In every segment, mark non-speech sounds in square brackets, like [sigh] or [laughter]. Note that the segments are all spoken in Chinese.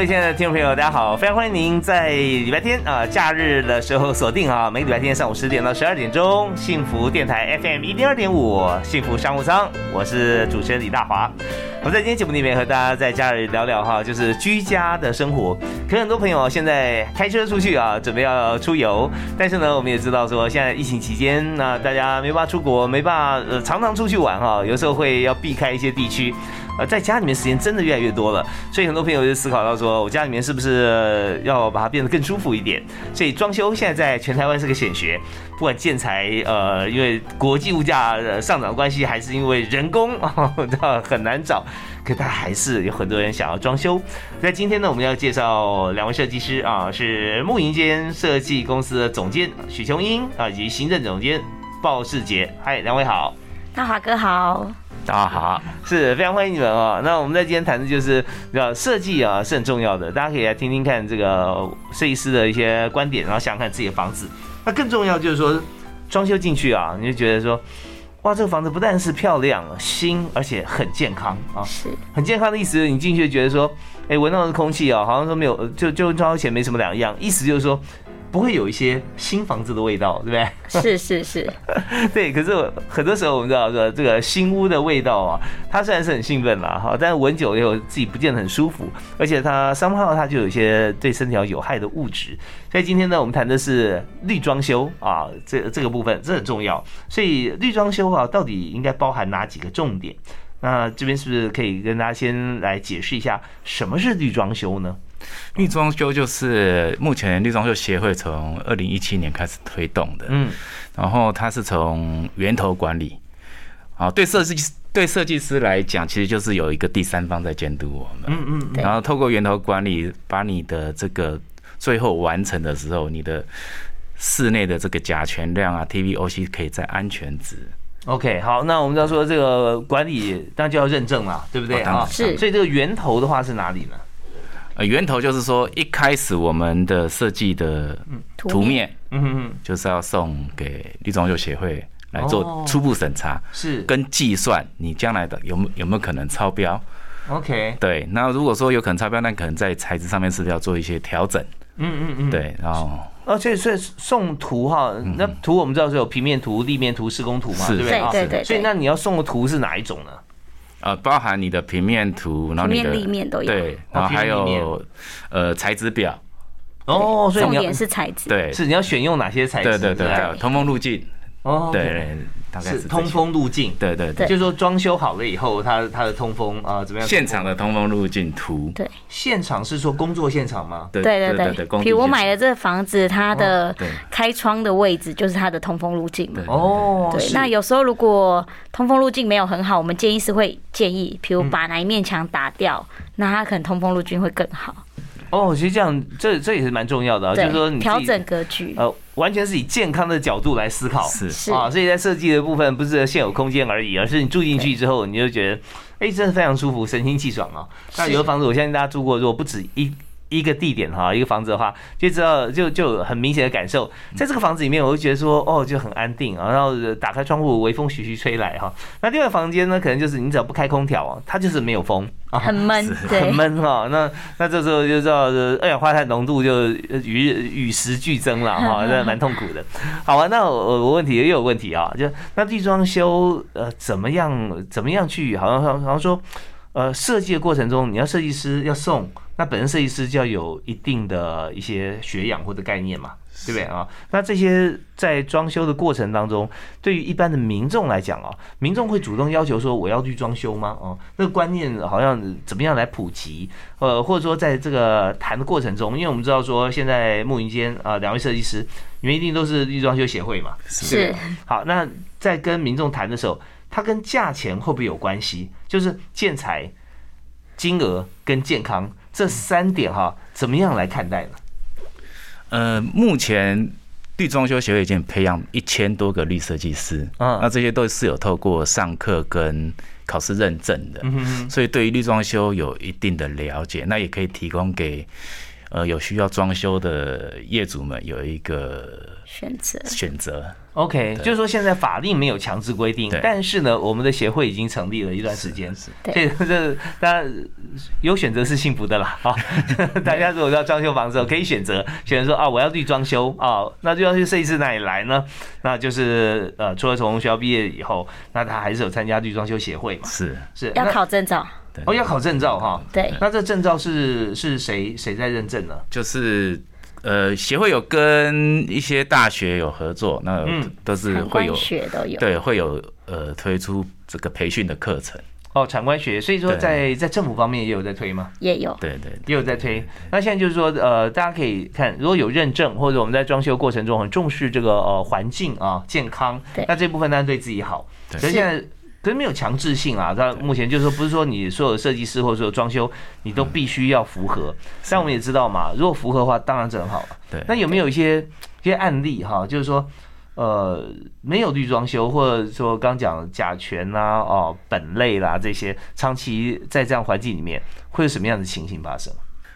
各位亲爱的听众朋友，大家好！非常欢迎您在礼拜天啊假日的时候锁定啊，每个礼拜天上午十点到十二点钟，幸福电台 FM 一零二点五，幸福商务舱，我是主持人李大华。我们在今天节目里面和大家在假日聊聊哈，就是居家的生活。可能很多朋友现在开车出去啊，准备要出游，但是呢，我们也知道说现在疫情期间，那大家没办法出国，没办法呃常常出去玩哈，有时候会要避开一些地区。呃，在家里面时间真的越来越多了，所以很多朋友就思考到说，我家里面是不是要把它变得更舒服一点？所以装修现在在全台湾是个显学，不管建材，呃，因为国际物价上涨关系，还是因为人工啊，[laughs] 很难找，可他还是有很多人想要装修。在今天呢，我们要介绍两位设计师啊，是木云间设计公司的总监许琼英啊，以及行政总监鲍世杰。嗨，两位好，大华哥好。大家好，是非常欢迎你们啊！那我们在今天谈的就是呃设计啊，是很重要的。大家可以来听听看这个设计师的一些观点，然后想想看自己的房子。那更重要就是说，装修进去啊，你就觉得说，哇，这个房子不但是漂亮、新，而且很健康啊。是，很健康的意思，你进去就觉得说，哎，闻到的空气啊，好像说没有，就就装修前没什么两样。意思就是说。不会有一些新房子的味道，对不对？是是是，[laughs] 对。可是很多时候我们知道说，这个新屋的味道啊，它虽然是很兴奋啦，哈，但是闻久了以后自己不见得很舒服，而且它三号它就有一些对身体有害的物质。所以今天呢，我们谈的是绿装修啊，这这个部分这很重要。所以绿装修啊，到底应该包含哪几个重点？那这边是不是可以跟大家先来解释一下什么是绿装修呢？绿装修就是目前绿装修协会从二零一七年开始推动的，嗯，然后它是从源头管理，啊，对设计对设计师来讲，其实就是有一个第三方在监督我们，嗯嗯，然后透过源头管理，把你的这个最后完成的时候，你的室内的这个甲醛量啊，TVOC 可以在安全值。OK，好，那我们要说这个管理，那就要认证了，对不对？啊？是，所以这个源头的话是哪里呢？呃，源头就是说，一开始我们的设计的图面，嗯嗯就是要送给绿装修协会来做初步审查，是跟计算你将来的有没有没有可能超标？OK，对，那如果说有可能超标，那可能在材质上面是不是要做一些调整？嗯嗯嗯，对，然后哦，所以所以送图哈，那图我们知道是有平面图、立面图、施工图嘛，对不对？对对。所以那你要送的图是哪一种呢？呃，包含你的平面图，然后你的立面都有，对，然后还有呃材质表。哦，所以重点是材质，对，是你要选用哪些材质？对对对，通风路径。哦，对。是通风路径，对对对，就是说装修好了以后，它它的通风啊怎么样？现场的通风路径图，对，现场是说工作现场吗？对对对对，比如我买的这个房子，它的开窗的位置就是它的通风路径嘛。哦，对，那有时候如果通风路径没有很好，我们建议是会建议，比如把哪一面墙打掉，那它可能通风路径会更好。哦，其实这样，这这也是蛮重要的啊，就是说你调整格局，呃，完全是以健康的角度来思考，是。是。啊，所以在设计的部分不是现有空间而已，而是你住进去之后，你就觉得，哎，真的非常舒服，神清气爽啊。那有的房子，我相信大家住过，如果不止一一个地点哈，一个房子的话，就知道就就很明显的感受，在这个房子里面，我就觉得说哦，就很安定啊，然后打开窗户，微风徐徐吹来哈。那另外房间呢，可能就是你只要不开空调啊，它就是没有风啊，很闷，[laughs] 很闷哈。那那这时候就知道二氧化碳浓度就与与时俱增了哈，[laughs] 那蛮痛苦的。好啊，那我我问题也有问题啊，就那地装修呃怎么样怎么样去，好像好像说呃设计的过程中，你要设计师要送。那本身设计师就要有一定的一些学养或者概念嘛，对不对啊？那这些在装修的过程当中，对于一般的民众来讲啊，民众会主动要求说我要去装修吗？哦，那个观念好像怎么样来普及？呃，或者说在这个谈的过程中，因为我们知道说现在木云间啊，两位设计师，你们一定都是绿装修协会嘛，是。好，那在跟民众谈的时候，它跟价钱会不会有关系？就是建材、金额跟健康。这三点哈，怎么样来看待呢？呃，目前绿装修协会已经培养一千多个绿设计师，嗯，那这些都是有透过上课跟考试认证的，嗯所以对于绿装修有一定的了解，那也可以提供给呃有需要装修的业主们有一个选择选择。OK，就是说现在法令没有强制规定，但是呢，我们的协会已经成立了一段时间，所以，这大家有选择是幸福的啦。[laughs] 好，大家如果要装修房子，可以选择选择说啊，我要绿装修啊，那就要去设计师那里来呢？那就是呃，除了从学校毕业以后，那他还是有参加绿装修协会嘛？是是，要考证照，哦，要考证照哈。对，那这证照是是谁谁在认证呢？就是。呃，协会有跟一些大学有合作，那都是会有学都有，对，会有呃推出这个培训的课程。哦，产官学，所以说在在政府方面也有在推吗？也有，对对，也有在推。那现在就是说，呃，大家可以看，如果有认证，或者我们在装修过程中很重视这个呃环境啊健康，那这部分当然对自己好。所以现在。可是没有强制性啊，它目前就是说，不是说你所有设计师或者说装修，你都必须要符合。但我们也知道嘛，如果符合的话，当然很好了。对。那有没有一些一些案例哈？就是说，呃，没有绿装修，或者说刚讲甲醛啦、哦苯类啦这些，长期在这样环境里面，会有什么样的情形发生？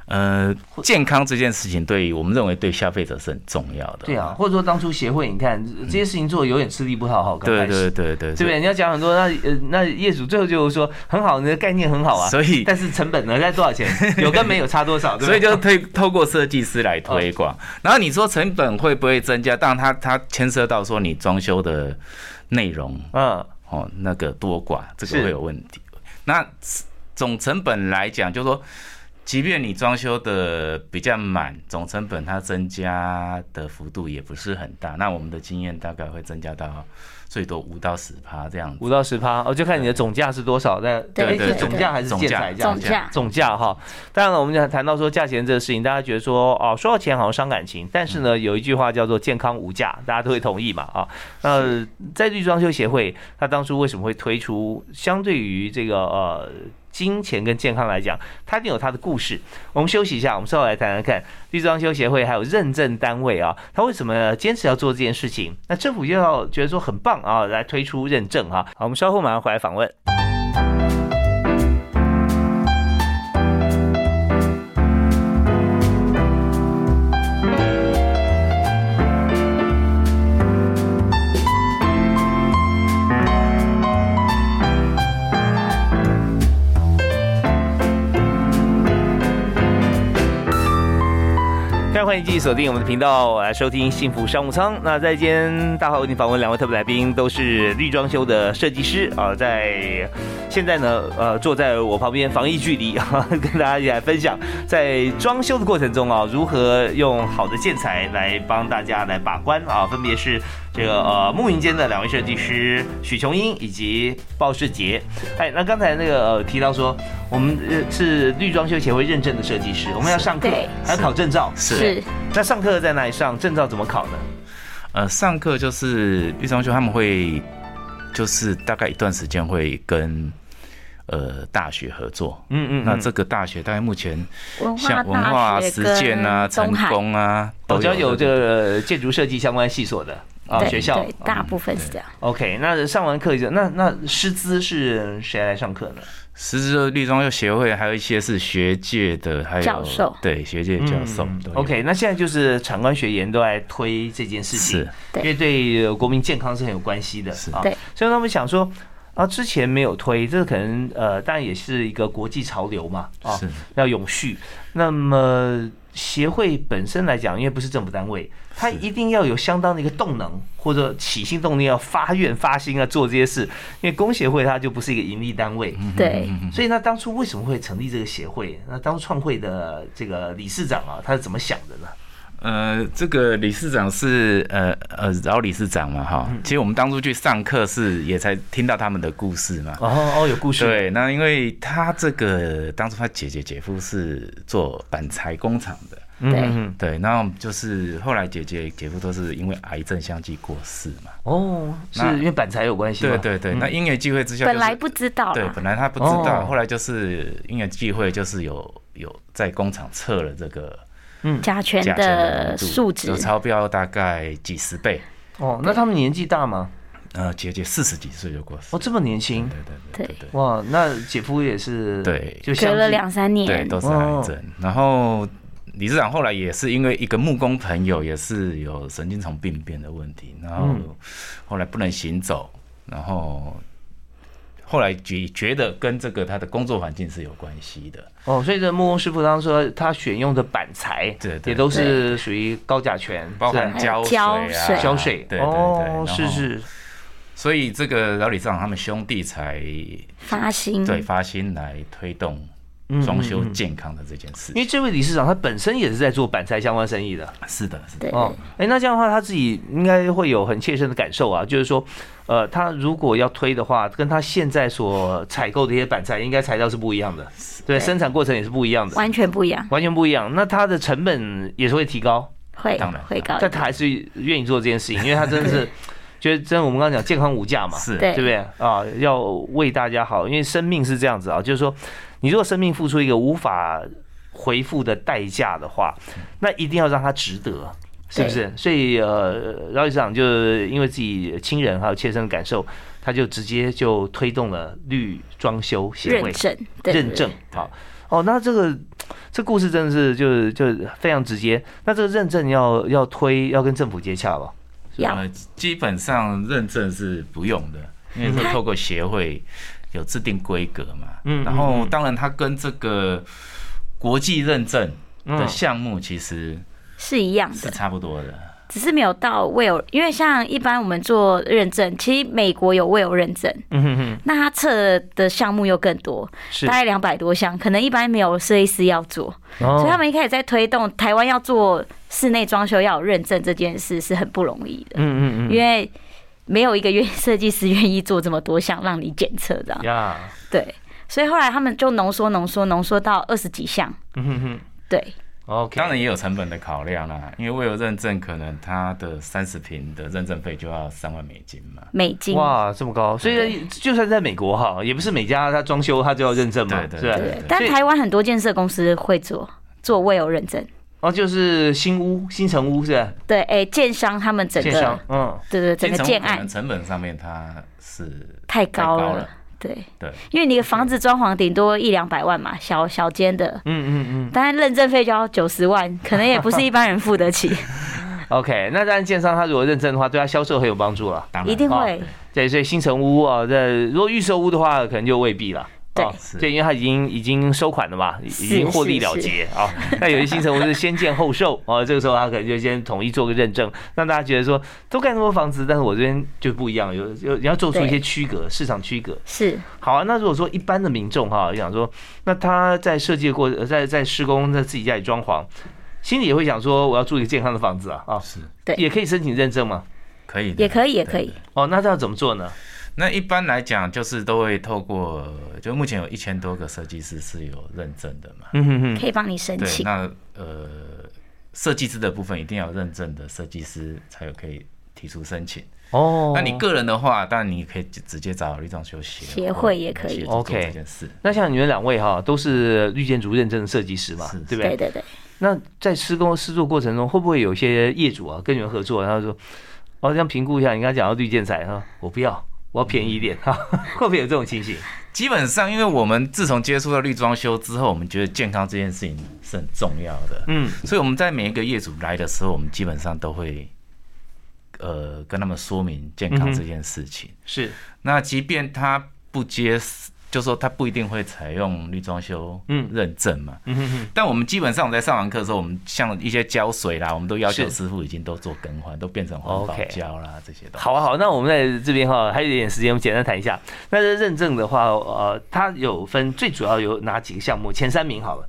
呃，健康这件事情，对于我们认为对消费者是很重要的。对啊，或者说当初协会，你看这些事情做的有点吃力不讨好。对对对对，对不对？你要讲很多，那呃，那业主最后就是说很好，你的概念很好啊。所以，但是成本呢，在多少钱？[laughs] 有跟没有差多少？所以就推透过设计师来推广。然后你说成本会不会增加？当然，它它牵涉到说你装修的内容，嗯，哦，那个多寡，这个会有问题。那总成本来讲，就说。即便你装修的比较满，总成本它增加的幅度也不是很大。那我们的经验大概会增加到最多五到十趴这样子。五到十趴，哦就看你的总价是多少。但对对，总价还是建材价？总价总价哈。当然了，我们讲谈到说价钱这个事情，大家觉得说哦，说到钱好像伤感情。但是呢，有一句话叫做健康无价，大家都会同意嘛啊。那在绿装修协会，他当初为什么会推出相对于这个呃？金钱跟健康来讲，它一定有它的故事。我们休息一下，我们稍后来谈谈看绿装修协会还有认证单位啊，他为什么坚持要做这件事情？那政府又要觉得说很棒啊，来推出认证啊。好，我们稍后马上回来访问。欢迎继续锁定我们的频道来收听幸福商务舱。那在今天大华为您访问两位特别来宾，都是绿装修的设计师啊，在现在呢，呃，坐在我旁边，防疫距离啊，跟大家一起来分享，在装修的过程中啊，如何用好的建材来帮大家来把关啊，分别是。这个呃，木云间的两位设计师许琼英以及鲍世杰，哎，那刚才那个呃提到说，我们是绿装修协会认证的设计师，我们要上课，还要考证照，是。那上课在哪里上？证照怎么考呢？呃，上课就是绿装修他们会，就是大概一段时间会跟。呃，大学合作，嗯嗯，那这个大学大概目前像文化实践啊、成功啊，都有这个建筑设计相关系所的。啊学校，大部分是这样。OK，那上完课就那那师资是谁来上课呢？师资绿装又协会还有一些是学界的，还有教授，对学界教授。OK，那现在就是产官学研都在推这件事情，因为对国民健康是很有关系的啊。对，所以他们想说。啊，之前没有推，这个可能呃，当然也是一个国际潮流嘛，啊，要永续。那么协会本身来讲，因为不是政府单位，它一定要有相当的一个动能或者起心动念，要发愿发心啊做这些事。因为工协会它就不是一个盈利单位，对，所以那当初为什么会成立这个协会？那当初创会的这个理事长啊，他是怎么想的呢？呃，这个理事长是呃呃饶理事长嘛哈，其实我们当初去上课是也才听到他们的故事嘛。哦哦，有故事。对，那因为他这个当初他姐姐姐夫是做板材工厂的，对对，那就是后来姐姐姐夫都是因为癌症相继过世嘛。哦，是因为板材有关系对对对，那因缘际会之下，本来不知道。对，本来他不知道，后来就是因缘际会，就是有有在工厂测了这个。嗯，甲醛的数值有超标大概几十倍哦。那他们年纪大吗？呃，姐姐四十几岁就过世哦，这么年轻，对对对对对。哇，那姐夫也是对，就隔了两三年，对，都是癌症。然后理事长后来也是因为一个木工朋友也是有神经丛病变的问题，然后后来不能行走，然后。后来觉觉得跟这个他的工作环境是有关系的。哦，所以这木工师傅当时说他选用的板材，对，也都是属于高甲醛，包含胶水啊，胶水，对对对，是是。所以这个老李长他们兄弟才发心，对发心来推动装修健康的这件事。因为这位理事长他本身也是在做板材相关生意的，是的，是的。哦，哎，那这样的话他自己应该会有很切身的感受啊，就是说。呃，他如果要推的话，跟他现在所采购的一些板材，应该材料是不一样的，对，生产过程也是不一样的，完全不一样，完全不一样。那它的成本也是会提高，会，当然会高。但他还是愿意做这件事情，因为他真的是 [laughs] 觉得，真的我们刚刚讲健康无价嘛，是，对不对啊？要为大家好，因为生命是这样子啊，就是说，你如果生命付出一个无法回复的代价的话，那一定要让它值得。是不是？所以呃，饶理事长就因为自己亲人还有切身的感受，他就直接就推动了绿装修协会认证，认证。好哦，那这个这故事真的是就是就非常直接。那这个认证要要推要跟政府接洽吧？要，基本上认证是不用的，因为是透过协会有制定规格嘛。嗯，然后当然它跟这个国际认证的项目其实。是一样的，是差不多的，只是没有到 Will，因为像一般我们做认证，其实美国有 Will 认证，嗯哼哼，那他测的项目又更多，大概两百多项，可能一般没有设计师要做，所以他们一开始在推动台湾要做室内装修要有认证这件事是很不容易的，嗯嗯嗯，因为没有一个愿设计师愿意做这么多项让你检测的，呀，对，所以后来他们就浓缩浓缩浓缩到二十几项，嗯哼哼，对。OK，当然也有成本的考量啦，因为为了认证，可能它的三十平的认证费就要三万美金嘛。美金哇，这么高！所以就算在美国哈，也不是每家他装修他就要认证嘛，对对对。但台湾很多建设公司会做做 Well 认证。哦，就是新屋、新城屋是吧？对，哎，建商他们整个，嗯，对对，整个建案成本上面它是太高了。对对，因为你的房子装潢顶多一两百万嘛，小小间的，嗯嗯嗯，当然认证费就要九十万，可能也不是一般人付得起。[laughs] OK，那当然建商他如果认证的话，对他销售很有帮助了，一定会。对，所以新城屋啊，这如果预售屋的话，可能就未必了。对，就，因为他已经已经收款了嘛，已经获利了结啊。[laughs] 那有些新城我是先建后售啊，这个时候他可能就先统一做个认证，让大家觉得说都盖那么多房子，但是我这边就不一样，有有你要做出一些区隔，市场区隔是好啊。那如果说一般的民众哈，想说那他在设计过在在施工在自己家里装潢，心里也会想说我要住一个健康的房子啊啊，是对，也可以申请认证吗？可以，也可以，也可以。哦，那这要怎么做呢？那一般来讲，就是都会透过，就目前有一千多个设计师是有认证的嘛，嗯哼哼，可以帮你申请。那呃，设计师的部分一定要认证的设计师才有可以提出申请。哦，那你个人的话，当然你可以直接找绿装修协协会也可以。OK，这件事。那像你们两位哈，都是绿建筑认证的设计师嘛，对不对？对对对。那在施工施作过程中，会不会有一些业主啊跟你们合作，然后说？哦，这样评估一下，你刚才讲到绿建材哈，我不要，我要便宜一点哈，[laughs] 会不会有这种情形？基本上，因为我们自从接触到绿装修之后，我们觉得健康这件事情是很重要的，嗯，所以我们在每一个业主来的时候，我们基本上都会，呃，跟他们说明健康这件事情。是，那即便他不接。就说他不一定会采用绿装修认证嘛，但我们基本上我们在上完课的时候，我们像一些胶水啦，我们都要求师傅已经都做更换，都变成环保胶啦这些。好啊好，那我们在这边哈，还有一点时间，我们简单谈一下。那这认证的话，呃，它有分最主要有哪几个项目？前三名好了，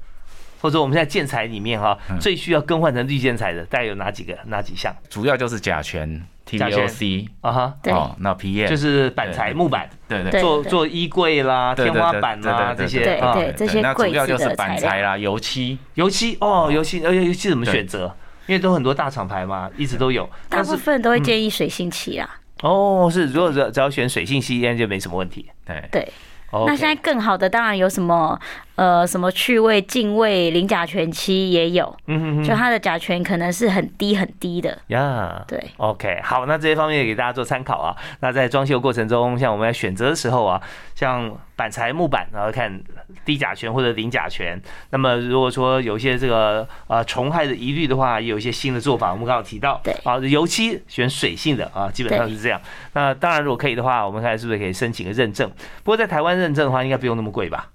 或者我们现在建材里面哈，最需要更换成绿建材的，大概有哪几个？哪几项？主要就是甲醛。TOC 啊哈，对，那 PM 就是板材木板，对对，做做衣柜啦、天花板啦这些，对对这些主要就是板材啦、油漆、油漆哦，油漆，而且油漆怎么选择？因为都很多大厂牌嘛，一直都有，大部分都会建议水性漆啦。哦，是，如果只只要选水性漆，应该就没什么问题。对。对，那现在更好的当然有什么？呃，什么去味、净味、零甲醛漆也有，嗯哼哼，就它的甲醛可能是很低很低的呀。对，OK，好，那这些方面也给大家做参考啊。那在装修过程中，像我们在选择的时候啊，像板材木板，然后看低甲醛或者零甲醛。那么如果说有一些这个呃虫害的疑虑的话，也有一些新的做法。我们刚刚提到，对，啊，油漆选水性的啊，基本上是这样。那当然，如果可以的话，我们看是不是可以申请个认证？不过在台湾认证的话，应该不用那么贵吧？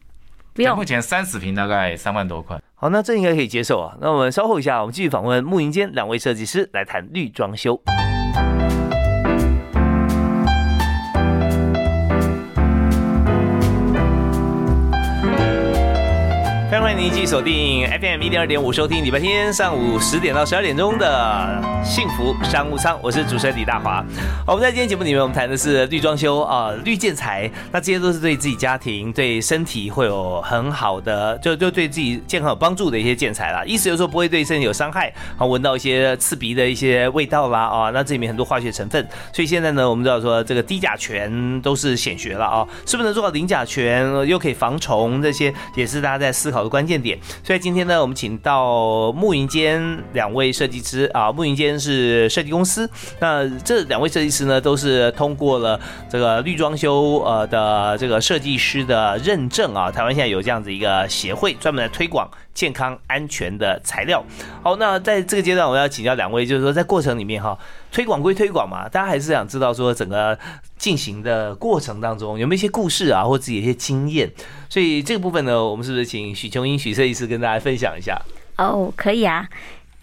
不用，目前三十平大概三万多块。好，那这应该可以接受啊。那我们稍后一下，我们继续访问木营间两位设计师来谈绿装修。欢迎您继续锁定 FM 一点二点五，收听礼拜天上午十点到十二点钟的幸福商务舱，我是主持人李大华。我们在今天节目里面，我们谈的是绿装修啊，绿建材，那这些都是对自己家庭、对身体会有很好的，就就对自己健康有帮助的一些建材啦。意思就是说不会对身体有伤害，啊，闻到一些刺鼻的一些味道啦啊，那这里面很多化学成分，所以现在呢，我们知道说这个低甲醛都是显学了啊，是不是能做到零甲醛又可以防虫，这些也是大家在思考的。关关键点，所以今天呢，我们请到暮云间两位设计师啊，暮云间是设计公司，那这两位设计师呢，都是通过了这个绿装修呃的这个设计师的认证啊，台湾现在有这样子一个协会，专门来推广健康安全的材料。好，那在这个阶段，我要请教两位，就是说在过程里面哈，推广归推广嘛，大家还是想知道说整个进行的过程当中有没有一些故事啊，或自己一些经验。所以这个部分呢，我们是不是请许琼英许设计师跟大家分享一下？哦，可以啊。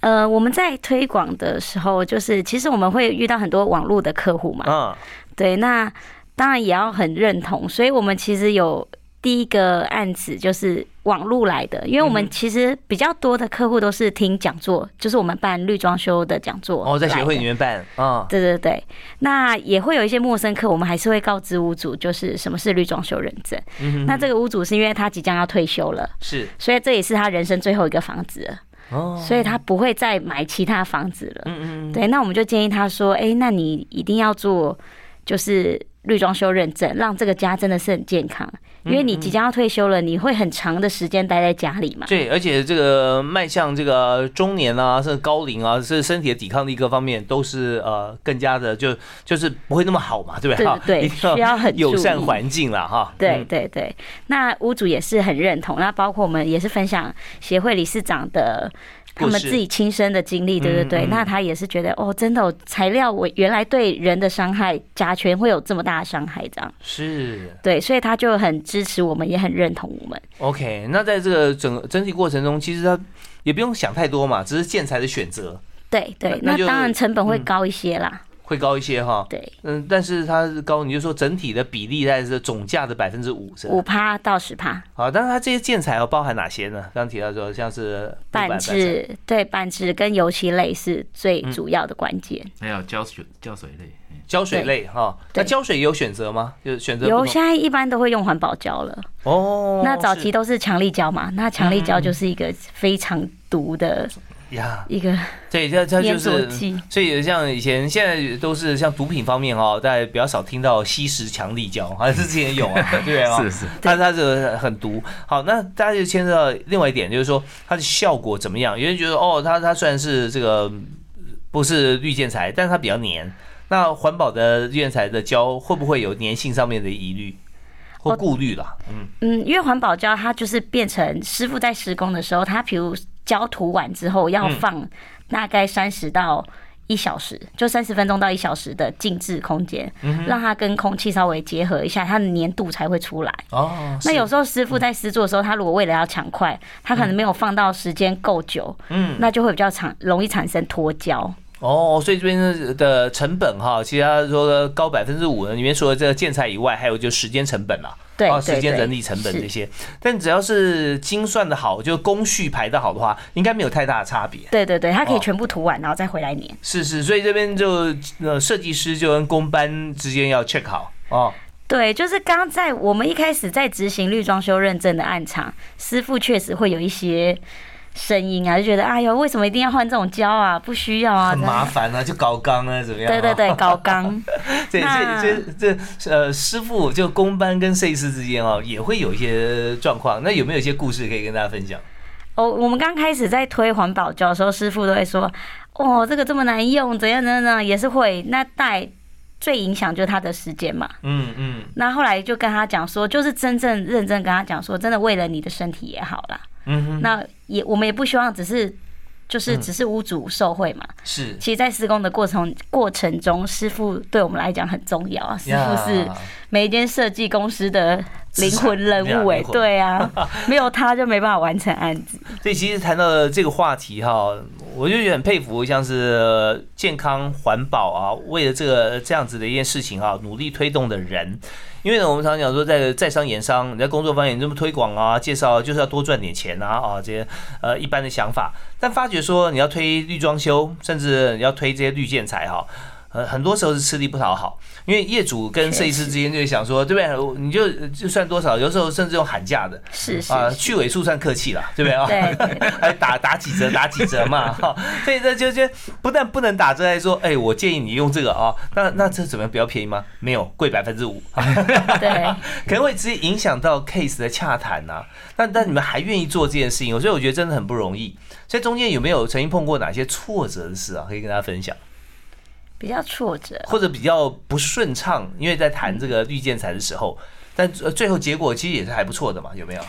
呃，我们在推广的时候，就是其实我们会遇到很多网络的客户嘛。嗯。对，那当然也要很认同，所以我们其实有。第一个案子就是网路来的，因为我们其实比较多的客户都是听讲座，就是我们办绿装修的讲座。哦，在协会里面办啊。对对对，那也会有一些陌生客，我们还是会告知屋主，就是什么是绿装修认证。那这个屋主是因为他即将要退休了，是，所以这也是他人生最后一个房子了。哦，所以他不会再买其他房子了。嗯嗯。对，那我们就建议他说，哎，那你一定要做，就是绿装修认证，让这个家真的是很健康。因为你即将要退休了，你会很长的时间待在家里嘛？对，而且这个迈向这个中年啊，甚至高龄啊，是身体的抵抗力各方面都是呃更加的就就是不会那么好嘛，对不对？对，需要很友善环境了哈。对对对，那屋主也是很认同，那包括我们也是分享协会理事长的。他们自己亲身的经历，对对对，那他也是觉得哦，真的材料我原来对人的伤害，甲醛会有这么大的伤害，这样是，对，所以他就很支持我们，也很认同我们。OK，那在这个整整体过程中，其实他也不用想太多嘛，只是建材的选择。对对，那当然成本会高一些啦。会高一些哈，对，嗯，但是它是高，你就说整体的比例在是总价的百分之五，是五趴到十趴。好，但是它这些建材要包含哪些呢？刚提到说像是板质，对，板质跟油漆类是最主要的关键。还有胶水胶水类，胶水类哈，那胶水有选择吗？就选择有，现在一般都会用环保胶了。哦，那早期都是强力胶嘛，那强力胶就是一个非常毒的。呀，一个对，这这就是，所以像以前现在都是像毒品方面哦，大家比较少听到吸食强力胶，还是之前有啊，[laughs] 对啊，是是，它它是很毒。好，那大家就牵涉到另外一点，就是说它的效果怎么样？有人觉得哦，它它虽然是这个不是绿建材，但是它比较黏。那环保的绿建材的胶会不会有粘性上面的疑虑或顾虑啦？嗯嗯，因为环保胶它就是变成师傅在施工的时候，它比如胶涂完之后要放大概三十到。一小时就三十分钟到一小时的静置空间，让它跟空气稍微结合一下，它的粘度才会出来。哦，那有时候师傅在施作的时候，他如果为了要抢快，他可能没有放到时间够久，嗯，那就会比较长，容易产生脱胶。哦，所以这边的成本哈，其实他说高百分之五呢，里面除了这个建材以外，还有就时间成本了。对，时间、人力成本这些，但只要是精算的好，就工序排的好的话，应该没有太大的差别。对对对，它可以全部涂完，然后再回来粘。是是，所以这边就呃，设计师就跟工班之间要 check 好哦。对，就是刚在我们一开始在执行绿装修认证的暗场，师傅确实会有一些。声音啊，就觉得哎呦，为什么一定要换这种胶啊？不需要啊，很麻烦啊，就搞钢啊，怎么样？对对对，[laughs] 搞钢。[laughs] 这这这这呃，师傅就工班跟设计师之间哦，也会有一些状况。那有没有一些故事可以跟大家分享？哦，我们刚开始在推环保胶的时候，师傅都会说：“哦，这个这么难用，怎样怎样，也是会。”那带最影响就是他的时间嘛。嗯嗯。那后来就跟他讲说，就是真正认真跟他讲说，真的为了你的身体也好啦。嗯，那也我们也不希望只是，就是只是屋主受贿嘛。是，其实，在施工的过程过程中，师傅对我们来讲很重要啊。师傅是每一间设计公司的灵魂人物哎，对啊，[laughs] 没有他就没办法完成案子。所以，其实谈到这个话题哈，我就觉得很佩服，像是健康环保啊，为了这个这样子的一件事情啊，努力推动的人。因为呢，我们常讲说，在在商言商，你在工作方面这么推广啊、介绍，就是要多赚点钱啊啊这些呃一般的想法。但发觉说你要推绿装修，甚至你要推这些绿建材哈。呃，很多时候是吃力不讨好，因为业主跟设计师之间就会想说，对不对？你就就算多少，有时候甚至用喊价的，是啊，去尾数算客气了，对不对啊？对，[laughs] 还打打几折，打几折嘛，哈。所以这就就不但不能打折，还说，哎，我建议你用这个啊，那那这怎么样？比较便宜吗？没有，贵百分之五。[laughs] 对，[laughs] 可能会直接影响到 case 的洽谈呐。但但你们还愿意做这件事情，所以我觉得真的很不容易。所以中间有没有曾经碰过哪些挫折的事啊？可以跟大家分享。比较挫折，或者比较不顺畅，因为在谈这个绿建材的时候，但最后结果其实也是还不错的嘛，有没有？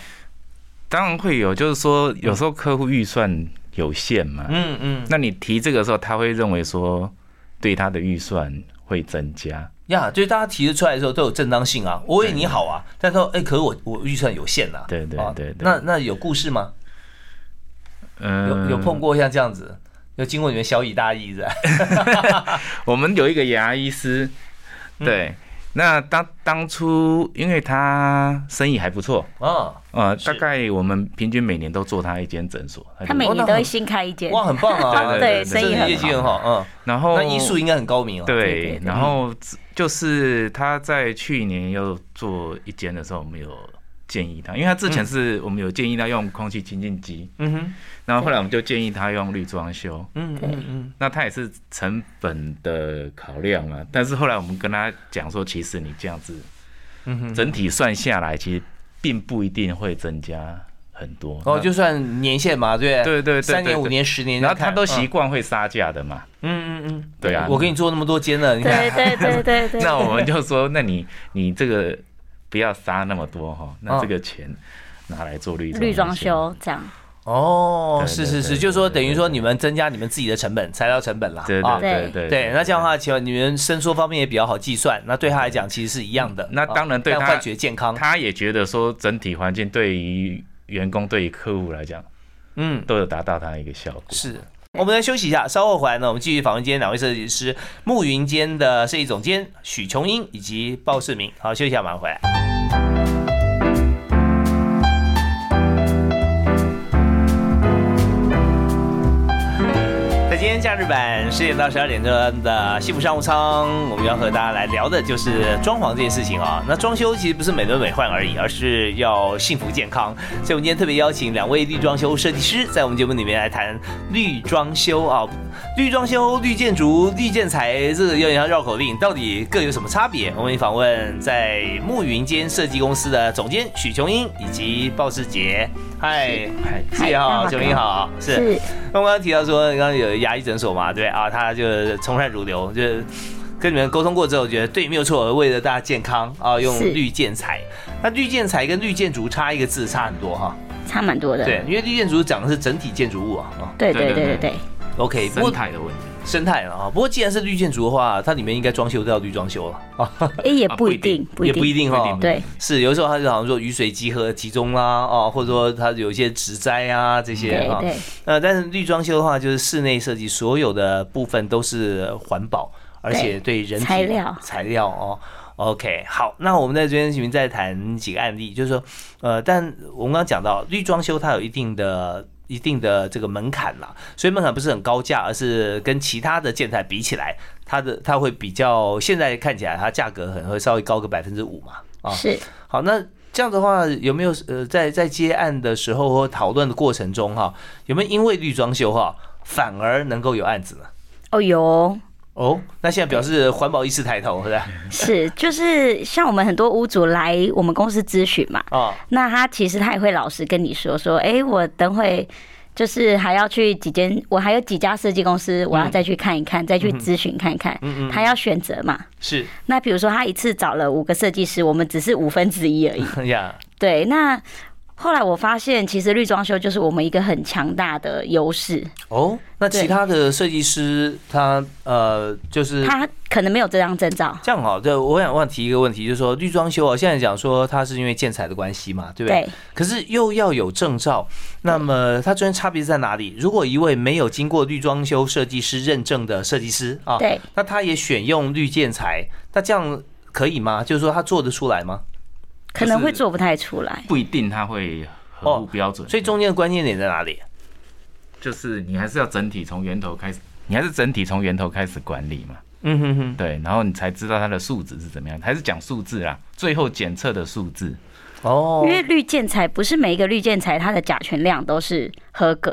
当然会有，就是说有时候客户预算有限嘛，嗯嗯，那你提这个时候，他会认为说对他的预算会增加呀，就是大家提的出来的时候都有正当性啊，我为你好啊，但说哎，可是我我预算有限呐，对对对，那那有故事吗？嗯，有有碰过像这样子。要经过你们小以大义是吧？[laughs] [laughs] 我们有一个牙医师，对，那当当初因为他生意还不错啊，呃，大概我们平均每年都做他一间诊所，他每年都会新开一间，哇，很棒啊，对，生意业绩很好，嗯，然后那医术应该很高明哦，对，然后就是他在去年又做一间的时候，我们有。建议他，因为他之前是我们有建议他用空气清净机，嗯哼，然后后来我们就建议他用绿装修，嗯嗯嗯，那他也是成本的考量啊，但是后来我们跟他讲说，其实你这样子，嗯哼，整体算下来，其实并不一定会增加很多。哦，就算年限嘛，对对？对，三年、五年、十年，然后他都习惯会杀价的嘛，嗯嗯嗯，对啊，我给你做那么多间了，你看，对对对对，[laughs] 那我们就说，那你你这个。不要杀那么多哈，那这个钱拿来做绿绿装修这样。哦，是是是，就是说等于说你们增加你们自己的成本，材料成本啦。对对对对对。那这样的话，其实你们伸缩方面也比较好计算。那对他来讲，其实是一样的。那当然对他觉健康，他也觉得说整体环境对于员工、对于客户来讲，嗯，都有达到他一个效果。是。我们来休息一下，稍后回来呢，我们继续访问今天两位设计师：暮云间的设计总监许琼英以及鲍世明。好，休息一下，马上回来。天假日版十点到十二点钟的幸福商务舱，我们要和大家来聊的就是装潢这件事情啊。那装修其实不是美轮美奂而已，而是要幸福健康。所以，我们今天特别邀请两位绿装修设计师，在我们节目里面来谈绿装修啊。绿装修、绿建筑、绿建材，这个有点像绕口令，到底各有什么差别？我们访问在暮云间设计公司的总监许琼英以及鲍世杰。嗨，嗨，谢谢哈，九英好，是。那我刚刚提到说，刚刚有牙医诊所嘛，对啊，他就从善如流，就是跟你们沟通过之后，觉得对没有错，为了大家健康啊，用绿建材。那绿建材跟绿建筑差一个字，差很多哈，差蛮多的。对，因为绿建筑讲的是整体建筑物啊。对对对对对。OK，生态的问题，生态啊。不过既然是绿建筑的话，它里面应该装修都要绿装修了 [laughs] 啊。哎，也不一定，也不一定哈。对，是有时候它就好像说雨水集合集中啦，哦，或者说它有一些植栽啊这些啊。对。呃，但是绿装修的话，就是室内设计所有的部分都是环保。而且对人体材料材料哦，OK，好，那我们在这边请再谈几个案例，就是说，呃，但我们刚刚讲到绿装修，它有一定的、一定的这个门槛啦，所以门槛不是很高价，而是跟其他的建材比起来，它的它会比较现在看起来它价格可能会稍微高个百分之五嘛，啊，是，好，那这样的话有没有呃在在接案的时候或讨论的过程中哈，有没有因为绿装修哈反而能够有案子呢？哦，有。哦，那现在表示环保意识抬头，是吧？是，就是像我们很多屋主来我们公司咨询嘛，哦，那他其实他也会老实跟你说说，哎，我等会就是还要去几间，我还有几家设计公司，我要再去看一看，再去咨询看看，嗯嗯，他要选择嘛，是。那比如说他一次找了五个设计师，我们只是五分之一而已，[laughs] 呀，对，那。后来我发现，其实绿装修就是我们一个很强大的优势。哦，那其他的设计师他呃，就是他可能没有这张证照。这样好，对，我想问提一个问题，就是说绿装修啊，现在讲说它是因为建材的关系嘛，对不对？对。可是又要有证照，那么它中间差别在哪里？如果一位没有经过绿装修设计师认证的设计师啊，对，那他也选用绿建材，那这样可以吗？就是说他做得出来吗？可能会做不太出来，不一定它会合乎标准，所以中间的关键点在哪里？就是你还是要整体从源头开始，你还是整体从源头开始管理嘛。嗯哼哼，对，然后你才知道它的数值是怎么样，还是讲数字啦？最后检测的数字哦。因为绿建材不是每一个绿建材它的甲醛量都是合格，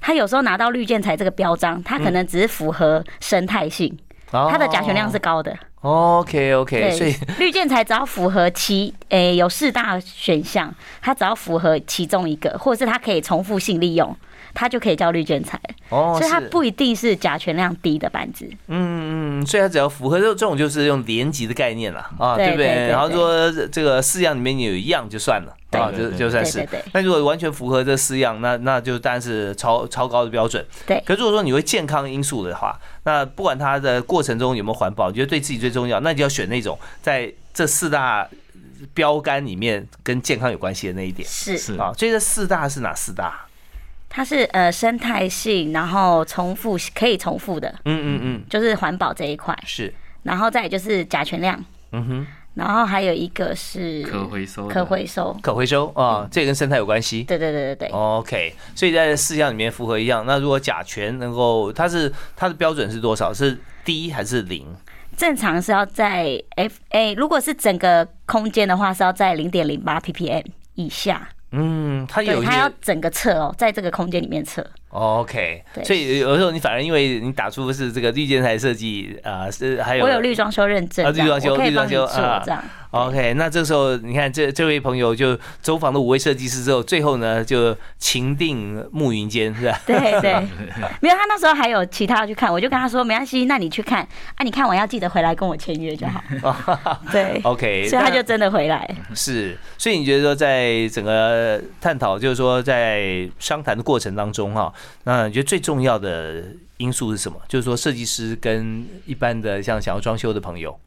它有时候拿到绿建材这个标章，它可能只是符合生态性，它的甲醛量是高的。OK OK，所以绿建材只要符合其诶有四大选项，它只要符合其中一个，或者是它可以重复性利用。它就可以叫绿建材哦，所以它不一定是甲醛量低的板子。嗯嗯，所以它只要符合这这种就是用连级的概念了啊，对不对？然后说这个四样里面有一样就算了啊，就就算是。那如果完全符合这四样，那那就当然是超超高的标准。对。可如果说你会健康因素的话，那不管它的过程中有没有环保，你觉得对自己最重要，那你就要选那种在这四大标杆里面跟健康有关系的那一点。是是啊，所以这四大是哪四大？它是呃生态性，然后重复可以重复的，嗯嗯嗯，就是环保这一块是，然后再就是甲醛量，嗯哼，然后还有一个是可回收，可回收，可回收啊，这跟生态有关系，对对对对对，OK，所以在四项里面符合一样，那如果甲醛能够，它是它的标准是多少？是低还是零？正常是要在 FA，如果是整个空间的话，是要在零点零八 ppm 以下。嗯，它有它要整个测哦，在这个空间里面测。OK，所以有时候你反而因为你打出是这个绿建材设计啊，是还有我有绿装修认证，绿装修绿装修啊这样。OK，那这时候你看这这位朋友就走访了五位设计师之后，最后呢就情定暮云间是吧？对 [laughs] 对，[laughs] 没有他那时候还有其他要去看，我就跟他说没关系，那你去看啊，你看完要记得回来跟我签约就好。[laughs] 对，OK，所以他就真的回来。是，所以你觉得说在整个探讨，就是说在商谈的过程当中哈，那你觉得最重要的因素是什么？就是说设计师跟一般的像想要装修的朋友。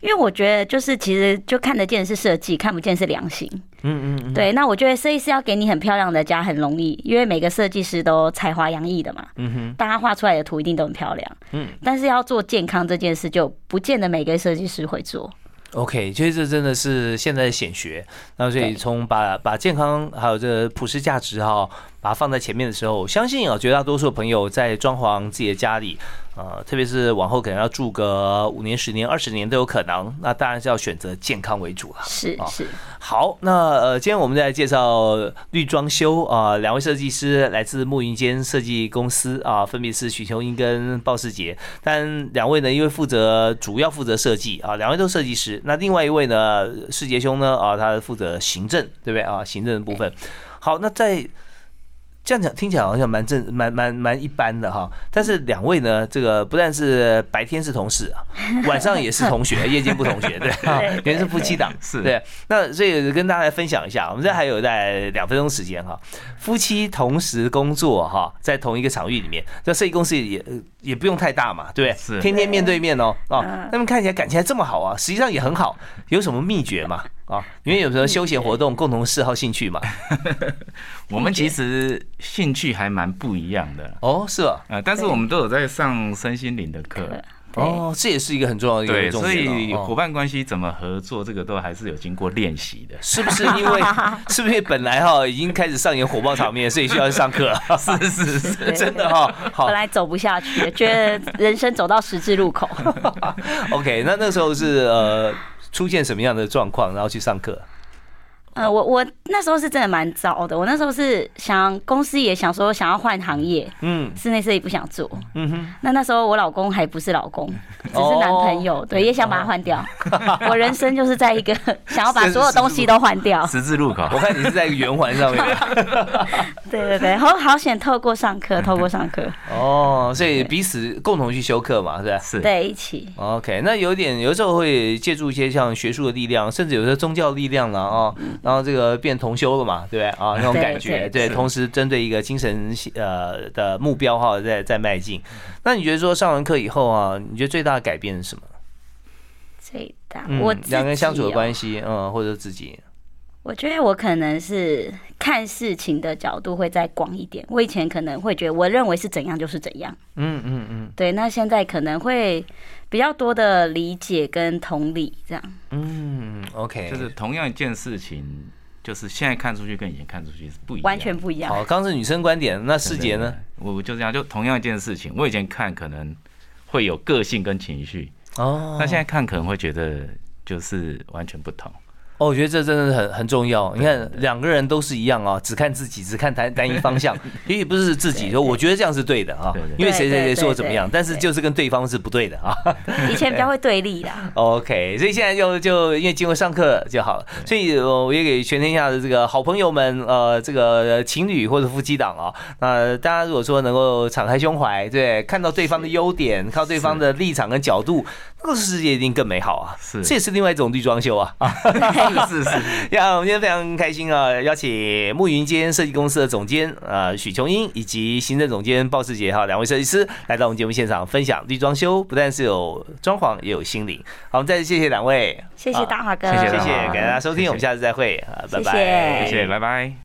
因为我觉得，就是其实就看得见是设计，看不见是良心。嗯嗯，对。那我觉得设计师要给你很漂亮的家很容易，因为每个设计师都才华洋溢的嘛。嗯哼，大家画出来的图一定都很漂亮。嗯，但是要做健康这件事，就不见得每个设计师会做。OK，其实这真的是现在的显学。那所以从把把健康还有这个普世价值哈，把它放在前面的时候，我相信啊，绝大多数朋友在装潢自己的家里。呃，特别是往后可能要住个五年、十年、二十年都有可能，那当然是要选择健康为主了。是是。好，那呃，今天我们在介绍绿装修啊，两位设计师来自暮云间设计公司啊，分别是许琼英跟鲍世杰。但两位呢，因为负责主要负责设计啊，两位都设计师。那另外一位呢，世杰兄呢啊，他负责行政，对不对啊？行政的部分。好，那在这样讲听起来好像蛮正、蛮蛮蛮一般的哈。但是两位呢，这个不但是白天是同事啊，[laughs] 晚上也是同学，夜间不同学，对，[laughs] 原来 [laughs] 是夫妻档，是对。那所以跟大家来分享一下，我们这还有在两分钟时间哈，夫妻同时工作哈，在同一个场域里面，这设计公司也也不用太大嘛，对不对？是，天天面对面哦，哦，他们看起来感情还这么好啊，实际上也很好，有什么秘诀嘛？啊，因为有时候休闲活动、共同嗜好、兴趣嘛，[laughs] 我们其实兴趣还蛮不一样的哦，是吧？啊，但是我们都有在上身心灵的课哦，这也是一个很重要的一个重点。所以伙伴关系怎么合作，这个都还是有经过练习的，是不是？因为 [laughs] 是不是本来哈已经开始上演火爆场面，所以需要上课？[laughs] 是是是，[laughs] 真的哈，本来走不下去，觉得人生走到十字路口。OK，那那时候是呃。出现什么样的状况，然后去上课？呃，我我那时候是真的蛮糟的。我那时候是想公司也想说想要换行业，嗯，室内设计不想做，嗯哼。那那时候我老公还不是老公，只是男朋友，对，也想把他换掉。我人生就是在一个 [laughs] 想要把所有东西都换掉，十字路口。我看你是在一个圆环上面。[laughs] [laughs] 对对对，好好险，透过上课，透过上课。哦，所以彼此共同去修课嘛，是吧？是，对，一起。OK，那有点有时候会借助一些像学术的力量，甚至有些宗教力量了啊。然后这个变同修了嘛，对不对啊？那种感觉，对，同时针对一个精神呃的目标哈，在在迈进。那你觉得说上完课以后啊，你觉得最大的改变是什么？最大，我两个人相处的关系，嗯，或者自己。我觉得我可能是看事情的角度会再广一点。我以前可能会觉得，我认为是怎样就是怎样。嗯嗯嗯。对，那现在可能会比较多的理解跟同理这样。嗯，OK，就是同样一件事情，就是现在看出去跟以前看出去是不一样，完全不一样。好，刚是女生观点，那世杰呢？我就这样，就同样一件事情，我以前看可能会有个性跟情绪，哦，那现在看可能会觉得就是完全不同。哦，我觉得这真的很很重要。你看，两个人都是一样啊，只看自己，只看单单一方向，[laughs] 也不是自己说，我觉得这样是对的啊，因为谁谁谁说怎么样，但是就是跟对方是不对的啊。以前比较会对立的。[laughs] OK，所以现在就就因为经过上课就好了，所以我也给全天下的这个好朋友们，呃，这个情侣或者夫妻档啊，那大家如果说能够敞开胸怀，对，看到对方的优点，靠对方的立场跟角度。这个世界一定更美好啊！是，这也是另外一种绿装修啊！[laughs] 是 [laughs] 是。呀，我们今天非常开心啊，邀请暮云间设计公司的总监啊许琼英以及行政总监鲍世杰哈两位设计师来到我们节目现场分享绿装修，不但是有装潢，也有心灵。好，我们再次谢谢两位，谢谢大华哥，谢谢谢谢，感谢大家收听，我们下次再会啊，拜拜，谢谢，拜拜。